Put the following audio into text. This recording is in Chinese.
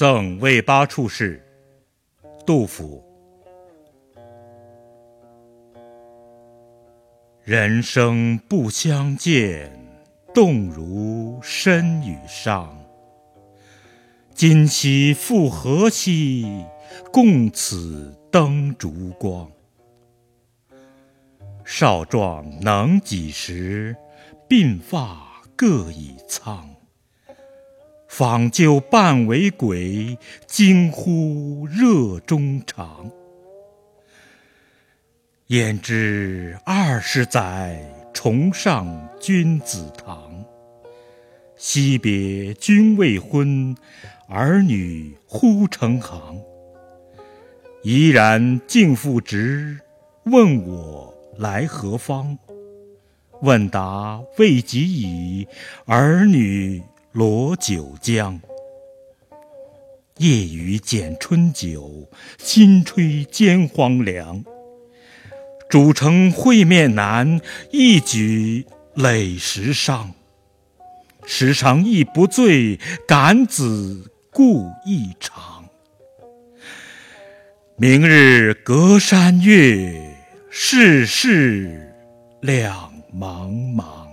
赠卫八处士，杜甫。人生不相见，动如参与商。今夕复何夕，共此灯烛光。少壮能几时，鬓发各已苍。访旧半为鬼，惊呼热衷肠。焉知二十载，重上君子堂。惜别君未婚，儿女忽成行。怡然敬父职，问我来何方？问答未及已，儿女。罗九江，夜雨剪春酒，新炊煎黄粱。主城会面难，一举累十觞。时常忆不醉，感子故意长。明日隔山岳，世事两茫茫。